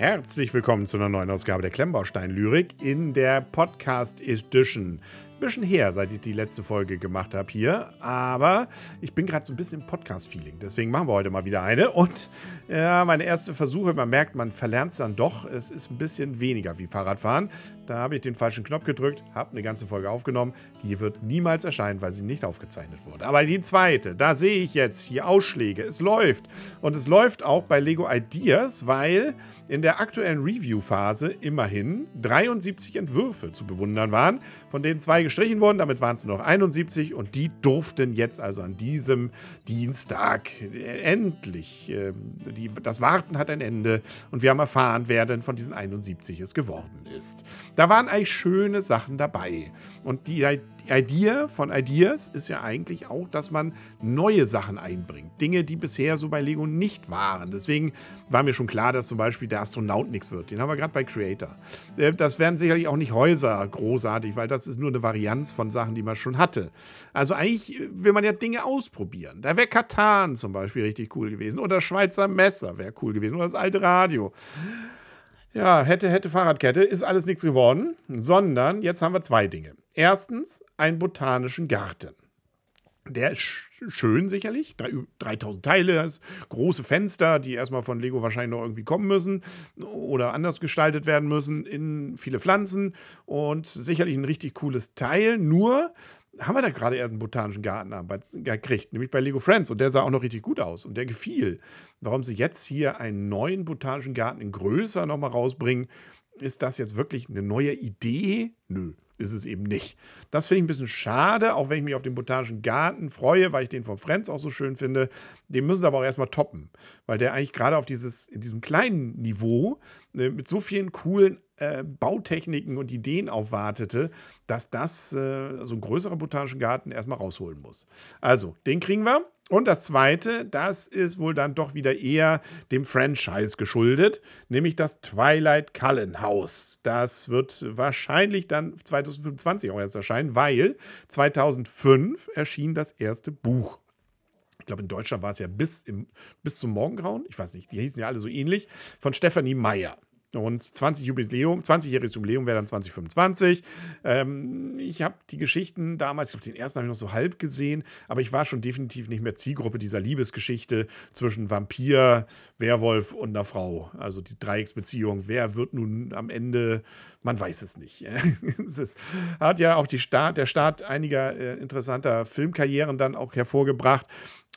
Herzlich willkommen zu einer neuen Ausgabe der Klemmbaustein-Lyrik in der Podcast Edition bisschen her, seit ich die letzte Folge gemacht habe hier. Aber ich bin gerade so ein bisschen im Podcast-Feeling. Deswegen machen wir heute mal wieder eine. Und ja, meine erste Versuche, man merkt, man verlernt es dann doch. Es ist ein bisschen weniger wie Fahrradfahren. Da habe ich den falschen Knopf gedrückt, habe eine ganze Folge aufgenommen. Die wird niemals erscheinen, weil sie nicht aufgezeichnet wurde. Aber die zweite, da sehe ich jetzt hier Ausschläge. Es läuft. Und es läuft auch bei Lego Ideas, weil in der aktuellen Review-Phase immerhin 73 Entwürfe zu bewundern waren, von denen zwei gestrichen wurden. Damit waren es nur noch 71 und die durften jetzt also an diesem Dienstag endlich. Äh, die, das Warten hat ein Ende und wir haben erfahren, wer denn von diesen 71 es geworden ist. Da waren eigentlich schöne Sachen dabei. Und die Idee von Ideas ist ja eigentlich auch, dass man neue Sachen einbringt. Dinge, die bisher so bei Lego nicht waren. Deswegen war mir schon klar, dass zum Beispiel der Astronaut nichts wird. Den haben wir gerade bei Creator. Äh, das werden sicherlich auch nicht Häuser großartig, weil das ist nur eine Varianz von Sachen, die man schon hatte. Also eigentlich will man ja Dinge ausprobieren. Da wäre Katan zum Beispiel richtig cool gewesen. Oder Schweizer Messer wäre cool gewesen. Oder das alte Radio. Ja, hätte, hätte Fahrradkette, ist alles nichts geworden, sondern jetzt haben wir zwei Dinge. Erstens einen botanischen Garten. Der ist schön sicherlich, 3000 Teile, große Fenster, die erstmal von Lego wahrscheinlich noch irgendwie kommen müssen oder anders gestaltet werden müssen, in viele Pflanzen und sicherlich ein richtig cooles Teil. Nur haben wir da gerade erst einen botanischen Garten gekriegt, nämlich bei Lego Friends. Und der sah auch noch richtig gut aus und der gefiel. Warum sie jetzt hier einen neuen botanischen Garten in größer nochmal rausbringen, ist das jetzt wirklich eine neue Idee? Nö ist es eben nicht. Das finde ich ein bisschen schade, auch wenn ich mich auf den Botanischen Garten freue, weil ich den von Friends auch so schön finde. Den müssen sie aber auch erstmal toppen, weil der eigentlich gerade auf dieses, in diesem kleinen Niveau äh, mit so vielen coolen äh, Bautechniken und Ideen aufwartete, dass das äh, so ein größerer Botanischen Garten erstmal rausholen muss. Also, den kriegen wir. Und das zweite, das ist wohl dann doch wieder eher dem Franchise geschuldet, nämlich das Twilight Cullen House. Das wird wahrscheinlich dann 2025 auch erst erscheinen, weil 2005 erschien das erste Buch. Ich glaube, in Deutschland war es ja bis, im, bis zum Morgengrauen, ich weiß nicht, die hießen ja alle so ähnlich, von Stefanie Meyer. Und 20 Jubiläum, 20-jähriges Jubiläum wäre dann 2025. Ähm, ich habe die Geschichten damals, ich glaube, den ersten habe ich noch so halb gesehen, aber ich war schon definitiv nicht mehr Zielgruppe dieser Liebesgeschichte zwischen Vampir, Werwolf und einer Frau. Also die Dreiecksbeziehung. Wer wird nun am Ende, man weiß es nicht. es hat ja auch die Start, der Start einiger äh, interessanter Filmkarrieren dann auch hervorgebracht.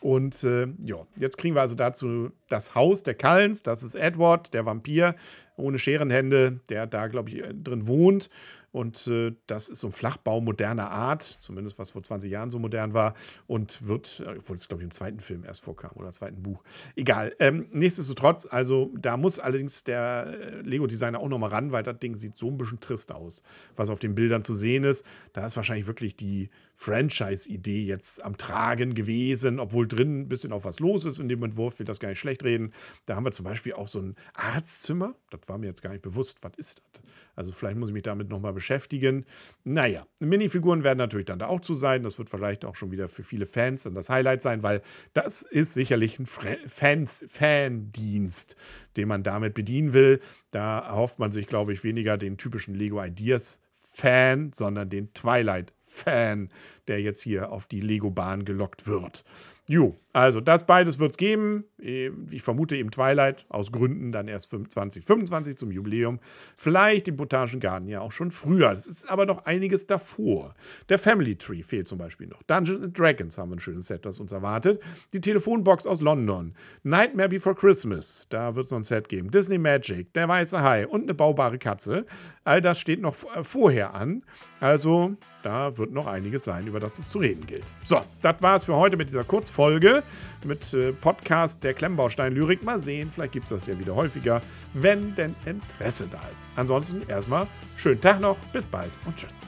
Und äh, ja, jetzt kriegen wir also dazu das Haus der Callens. Das ist Edward, der Vampir ohne Scherenhände, der da, glaube ich, drin wohnt. Und äh, das ist so ein Flachbau moderner Art, zumindest was vor 20 Jahren so modern war. Und wird, äh, obwohl es, glaube ich, im zweiten Film erst vorkam oder zweiten Buch. Egal. Ähm, nichtsdestotrotz, also da muss allerdings der äh, Lego-Designer auch nochmal ran, weil das Ding sieht so ein bisschen trist aus, was auf den Bildern zu sehen ist. Da ist wahrscheinlich wirklich die Franchise-Idee jetzt am Tragen gewesen, obwohl drin ein bisschen auch was los ist in dem Entwurf, will das gar nicht schlecht reden. Da haben wir zum Beispiel auch so ein Arztzimmer. Das war mir jetzt gar nicht bewusst. Was ist das? Also vielleicht muss ich mich damit nochmal beschäftigen. Naja, Minifiguren werden natürlich dann da auch zu sein. Das wird vielleicht auch schon wieder für viele Fans dann das Highlight sein, weil das ist sicherlich ein Fans Fandienst, den man damit bedienen will. Da erhofft man sich, glaube ich, weniger den typischen Lego Ideas Fan, sondern den Twilight Fan, der jetzt hier auf die Lego-Bahn gelockt wird. Jo, also das beides wird es geben. Äh, ich vermute eben Twilight aus Gründen dann erst 2025 zum Jubiläum. Vielleicht im Botanischen Garten ja auch schon früher. Das ist aber noch einiges davor. Der Family Tree fehlt zum Beispiel noch. Dungeons Dragons haben wir ein schönes Set, das uns erwartet. Die Telefonbox aus London. Nightmare Before Christmas. Da wird es noch ein Set geben. Disney Magic, der weiße Hai und eine baubare Katze. All das steht noch vorher an. Also da wird noch einiges sein, über das es zu reden gilt. So, das war es für heute mit dieser Kurzfolge mit äh, Podcast der Klemmbaustein-Lyrik. Mal sehen, vielleicht gibt es das ja wieder häufiger, wenn denn Interesse da ist. Ansonsten erstmal schönen Tag noch, bis bald und tschüss.